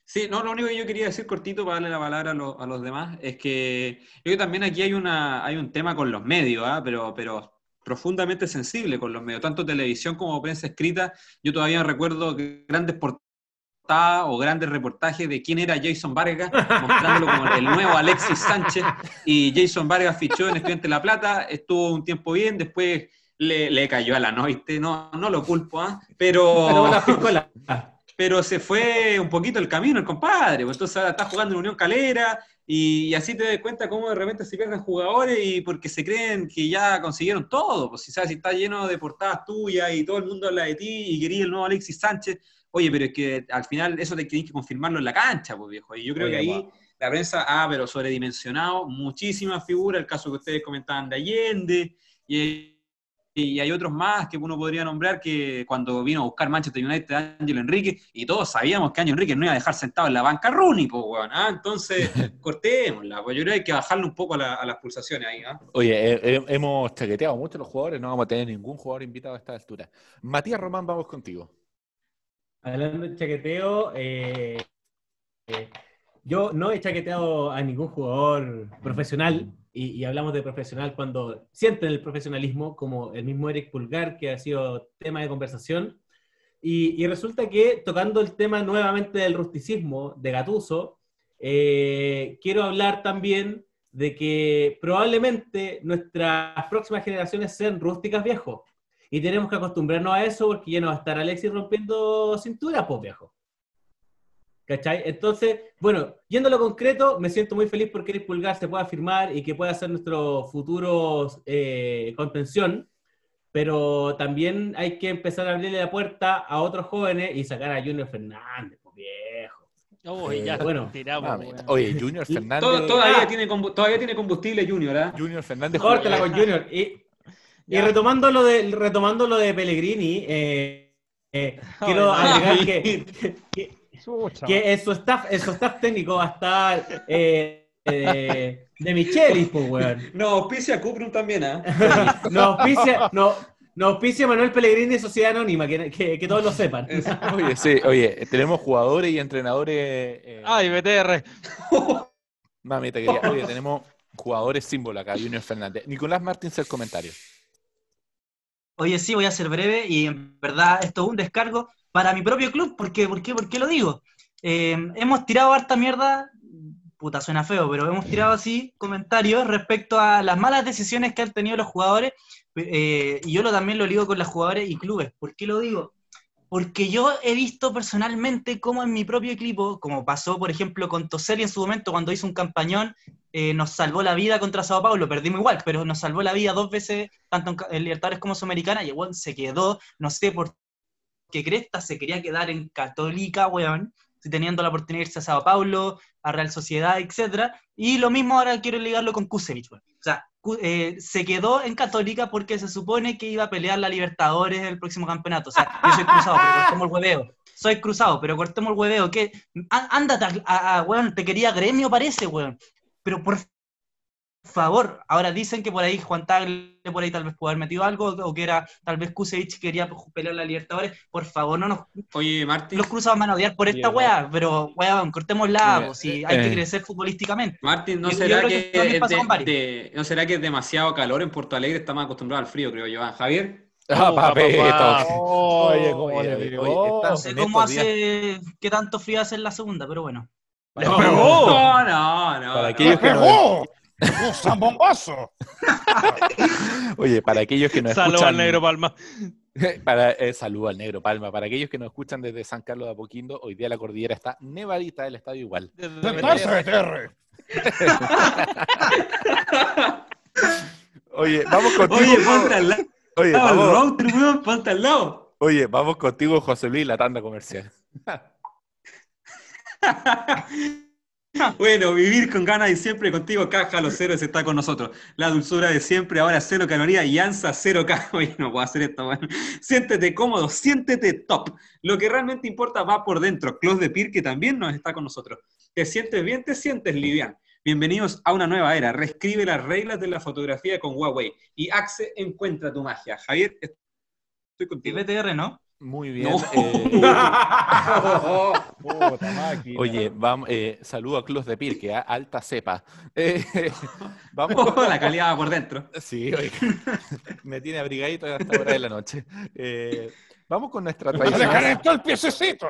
Sí, no, lo único que yo quería decir cortito para darle la palabra a, lo- a los demás es que yo creo que también aquí hay, una, hay un tema con los medios, ¿ah? pero, pero profundamente sensible con los medios, tanto televisión como prensa escrita. Yo todavía recuerdo grandes portadas o grandes reportajes de quién era Jason Vargas, mostrándolo como el nuevo Alexis Sánchez. Y Jason Vargas fichó en Estudiante La Plata, estuvo un tiempo bien, después le, le cayó a la noche, no, no lo culpo, ¿ah? pero. Pero se fue un poquito el camino el compadre, pues entonces está jugando en Unión Calera y, y así te das cuenta cómo de repente se pierden jugadores y porque se creen que ya consiguieron todo, pues si sabes, si está lleno de portadas tuyas y todo el mundo habla de ti y quería el nuevo Alexis Sánchez, oye, pero es que al final eso te tienes que confirmarlo en la cancha, pues viejo, y yo creo Oye, que ahí la prensa ha, pero sobredimensionado muchísimas figuras, el caso que ustedes comentaban de Allende, y, y hay otros más que uno podría nombrar que cuando vino a buscar Manchester United a Ángelo Enrique, y todos sabíamos que Ángelo Enrique no iba a dejar sentado en la banca Rooney, pues, weón, ¿ah? Entonces, cortémosla, pues yo creo que hay que bajarle un poco a, la- a las pulsaciones ahí, ¿ah? Oye, eh, eh, hemos chaqueteado mucho los jugadores, no vamos a tener ningún jugador invitado a esta altura. Matías Román, vamos contigo. Hablando de chaqueteo, eh, eh, yo no he chaqueteado a ningún jugador profesional, y, y hablamos de profesional cuando sienten el profesionalismo, como el mismo Eric Pulgar, que ha sido tema de conversación. Y, y resulta que, tocando el tema nuevamente del rusticismo de Gatuso, eh, quiero hablar también de que probablemente nuestras próximas generaciones sean rústicas viejos. Y tenemos que acostumbrarnos a eso porque ya no va a estar Alexis rompiendo cintura, pues viejo. ¿Cachai? Entonces, bueno, yendo a lo concreto, me siento muy feliz porque Eric Pulgar se pueda firmar y que pueda ser nuestro futuro eh, contención, pero también hay que empezar a abrirle la puerta a otros jóvenes y sacar a Junior Fernández, pues viejo. Oh, Eh, ya bueno. tiramos. Oye, Junior Fernández. Todo- todavía, Ah. tiene, todavía tiene combustible Junior, ¿ah? Junior Fernández. Córtala con Junior. Y, y retomando lo de retomando lo de Pellegrini, eh, eh, quiero agregar que, que- Chucha, que en su staff, en su staff técnico va a estar eh, eh, de Michelis, pues, weón. No, auspicia Cuprum también, ¿ah? Nos auspicia, no, nos auspicia Manuel Pellegrini, Sociedad Anónima, que, que- que todos lo sepan. Oye, sí, oye, tenemos jugadores y entrenadores. eh, Ay, BTR. Mamita querida. Oye, tenemos jugadores símbolo acá, Junior Fernández. Nicolás Martins, el comentario. Oye, sí, voy a ser breve y en verdad esto es un descargo para mi propio club. ¿Por qué, por qué, por qué lo digo? Eh, hemos tirado harta mierda, puta, suena feo, pero hemos tirado así comentarios respecto a las malas decisiones que han tenido los jugadores eh, y yo lo, también lo ligo con los jugadores y clubes. ¿Por qué lo digo? porque yo he visto personalmente cómo en mi propio equipo, como pasó por ejemplo con Toseri en su momento cuando hizo un campañón, eh, nos salvó la vida contra Sao Paulo, perdimos igual, pero nos salvó la vida dos veces, tanto en, Libertadores como Sudamericana, y el se quedó, no sé por qué cresta se quería quedar en Católica, weón, teniendo la oportunidad de irse a Sao Paulo, a Real Sociedad, etcétera, y lo mismo ahora quiero ligarlo con Kusevich, weón. O sea, eh, se quedó en Católica porque se supone que iba a pelear la Libertadores el próximo campeonato. O sea, yo soy cruzado, pero cortemos el hueveo. Soy cruzado, pero cortemos el hueveo. ¿Qué? Ándate, a, a- a- weón, te quería gremio, parece, weón. Pero por favor, ahora dicen que por ahí Juan Tagle por ahí tal vez pudo haber metido algo, o que era tal vez Kusevich quería pelear la Libertadores. Por favor, no nos Oye, Martín, los cruzados van a odiar por esta weá, pero weón, cortémosla, Mira, po, si hay que eh. crecer futbolísticamente. Martín, ¿no Yo- será que, de- de- ¿no será que es demasiado calor en Porto Alegre? Estamos acostumbrados al frío, creo yo. Javier. Ah, Oh, papito. papá. Oye, cómo Oye, le oye, pegó. oye, están- No sé cómo hace, qué tanto frío hace en la segunda, pero bueno. ¡Le No. No, no. Para no. aquellos que no, ¡Pegó! ¡Un zambombazo! oye, para aquellos que nos Saludos escuchan, al negro Palma. para, eh, saludo al negro Palma. Para aquellos que nos escuchan desde San Carlos de Apoquindo, hoy día la cordillera está nevadita, el estadio igual. Oye, vamos contigo. Oye, ponte al lado Oye, del vamos, weón, ponte al lado. oye, vamos contigo, José Luis, la tanda comercial. Bueno, vivir con ganas y siempre contigo, Caja Los Ceros está con nosotros. La dulzura de siempre, ahora cero calorías y ANSA 0K. Oye, no puedo hacer esto, weón. Siéntete cómodo, siéntete top. Lo que realmente importa va por dentro. Close de Pir, que también nos está con nosotros. Te sientes bien, te sientes livian. Bienvenidos a una nueva era. Reescribe las reglas de la fotografía con Huawei. Y Axe encuentra tu magia. Javier, estoy contigo. BTR, ¿no? Muy bien. No. eh, oye, vamos, eh, saludo a Club de Pirque, a alta cepa. Eh, vamos la calidad va por dentro. Sí, oye, me tiene abrigadito a esta hora de la noche. Eh, vamos con nuestra ¡Se tradición. calentó el piececito!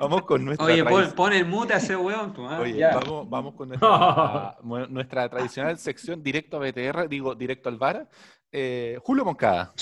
Vamos con nuestra Oye, pon, pon el mute a ese weón. tu madre. Oye, vamos, vamos con nuestra, nuestra tradicional sección directo a BTR, digo directo al VAR. Eh, Julio Moncada.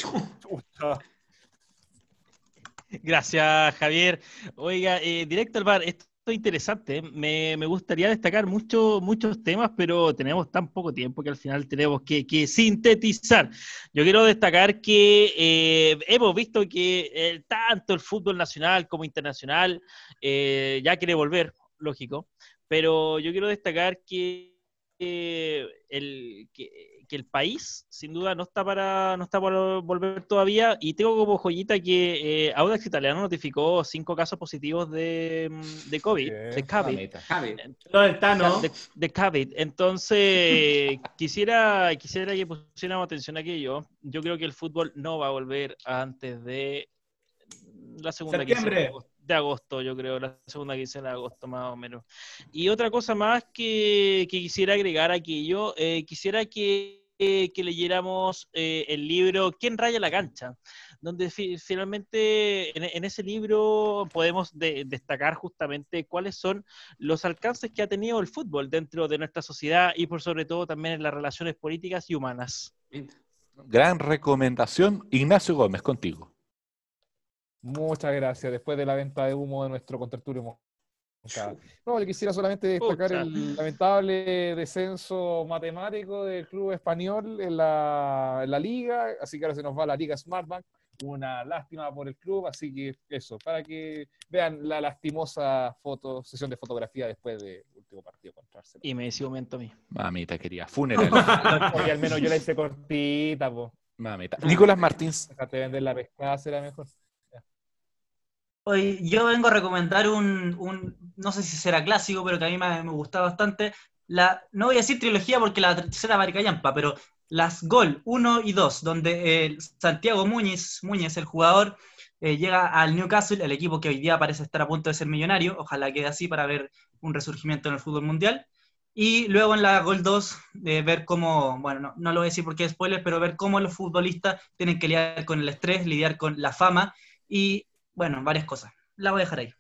Gracias, Javier. Oiga, eh, directo al bar, esto es interesante. ¿eh? Me, me gustaría destacar mucho, muchos temas, pero tenemos tan poco tiempo que al final tenemos que, sintetizar. Yo quiero destacar que eh, hemos visto que eh, tanto el fútbol nacional como internacional eh, ya quiere volver, lógico, pero yo quiero destacar que, el, que, que el país, sin duda, no está para no está para volver todavía. Y tengo como joyita que eh, Audax Italiano notificó cinco casos positivos de, mm, de COVID, de COVID. De, de COVID. Entonces, quisiera, quisiera que pusiéramos atención a aquello. Yo creo que el fútbol no va a volver antes de la segunda quincena de Septiembre. agosto, de agosto, yo creo, la segunda quincena de agosto más o menos. Y otra cosa más que, que quisiera agregar a aquello, eh, quisiera que, eh, que leyéramos eh, el libro ¿Quién raya la cancha? donde fi- finalmente en, en ese libro podemos de- destacar justamente cuáles son los alcances que ha tenido el fútbol dentro de nuestra sociedad y por sobre todo también en las relaciones políticas y humanas. Gran recomendación, Ignacio Gómez, contigo. Muchas gracias. Después de la venta de humo de nuestro contertulio. No, le quisiera solamente destacar Pucha. el lamentable descenso matemático del club español en la, en la liga, así que ahora se nos va la liga Smartbank. Una lástima por el club, así que eso, para que vean la lastimosa foto, sesión de fotografía después del último partido contra Arsenal. Y me decía un momento a mí. Mamita quería. Funeral. Oye, al menos yo la hice cortita, po. Mamita. Nicolás Martins. Déjate vender la pescada, será mejor. Hoy yo vengo a recomendar un, no sé si será clásico, pero que a mí me, me gusta bastante. No voy a decir trilogía porque la tercera va Yampa, pero las Gol 1 y 2, donde eh, Santiago Muñiz, Muñiz, el jugador, eh, llega al Newcastle, el equipo que hoy día parece estar a punto de ser millonario, ojalá quede así para ver un resurgimiento en el fútbol mundial. Y luego en la Gol 2, eh, ver cómo, bueno, no, no lo voy a decir porque es spoiler, pero ver cómo los futbolistas tienen que lidiar con el estrés, lidiar con la fama y, bueno, varias cosas. La voy a dejar ahí.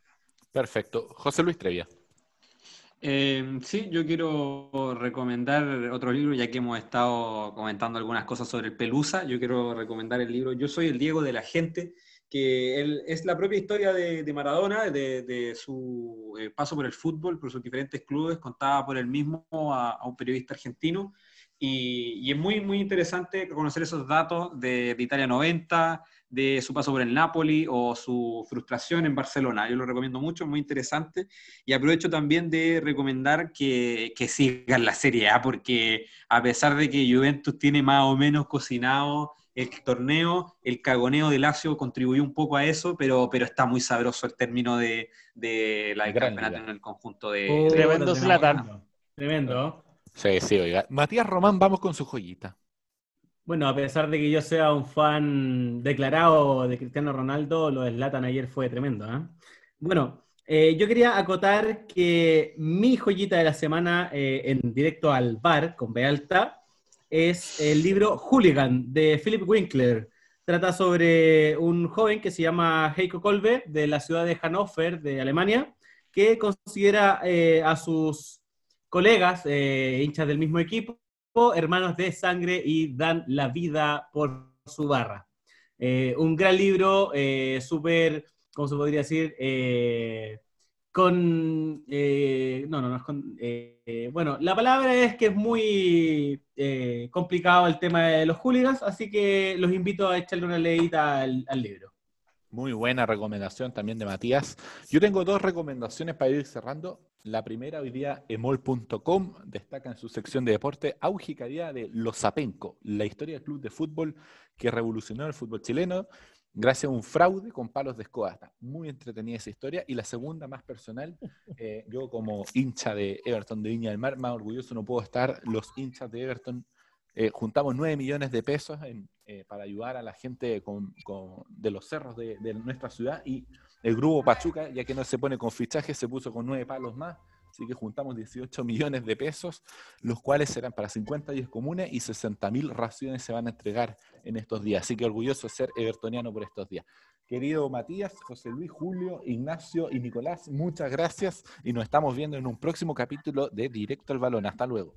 Perfecto. José Luis Trevia. Eh, sí, yo quiero recomendar otro libro, ya que hemos estado comentando algunas cosas sobre el Pelusa. Yo quiero recomendar el libro Yo soy el Diego de la gente, que él, es la propia historia de, de Maradona, de, de su eh, paso por el fútbol, por sus diferentes clubes, contada por él mismo a, a un periodista argentino. Y, y, es muy, muy interesante conocer esos datos de, de, Italia 90, de su paso por el Napoli o su frustración en Barcelona. Yo lo recomiendo mucho, muy interesante. Y aprovecho también de recomendar que, que sigan la Serie A, porque a pesar de que Juventus tiene más o menos cocinado el torneo, el cagoneo de Lazio contribuyó un poco a eso, pero, pero está muy sabroso el término de, de la Gran campeonato en el conjunto de... Oh, Tremendo Zlatan. Tremendo. Sí, sí, oiga. Matías Román, vamos con su joyita. Bueno, a pesar de que yo sea un fan declarado de Cristiano Ronaldo, lo de Zlatan ayer fue tremendo. ¿eh? Bueno, eh, yo quería acotar que mi joyita de la semana eh, en directo al bar con B alta es el libro Hooligan de Philip Winkler. Trata sobre un joven que se llama Heiko Kolbe de la ciudad de Hannover, de Alemania, que considera eh, a sus colegas, hinchas del mismo equipo, hermanos de sangre y dan la vida por su barra. Eh, un gran libro, eh, súper, ¿cómo se podría decir? Eh, con, eh, no, no, no es con, bueno, la palabra es que es muy complicado el tema de los hooligans, así que los invito a echarle una leída al libro. Muy buena recomendación también de Matías. Yo tengo dos recomendaciones para ir cerrando. La primera, hoy día, emol.com destaca en su sección de deporte Augicaría de Los Zapenco, la historia del club de fútbol que revolucionó el fútbol chileno gracias a un fraude con palos de escoba. Muy entretenida esa historia. Y la segunda, más personal, eh, yo como hincha de Everton de Viña del Mar, más orgulloso no puedo estar. Los hinchas de Everton eh, juntamos 9 millones de pesos eh, para ayudar a la gente de los cerros de, nuestra ciudad y el grupo Pachuca, ya que no se pone con fichaje, se puso con 9 palos más, así que juntamos 18 millones de pesos, los cuales serán para 50 días comunes y 60 mil raciones se van a entregar en estos días, así que orgulloso de ser evertoniano por estos días. Querido Matías, José Luis, Julio, Ignacio y Nicolás, muchas gracias y nos estamos viendo en un próximo capítulo de Directo al Balón. Hasta luego.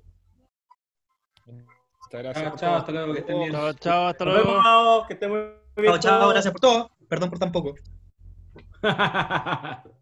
Muchas gracias. Chao, chao, hasta luego, que estén bien. Chao, chao, hasta Nos luego. vemos, que estén muy bien. Chao, chao, gracias por todo. Perdón por tan poco.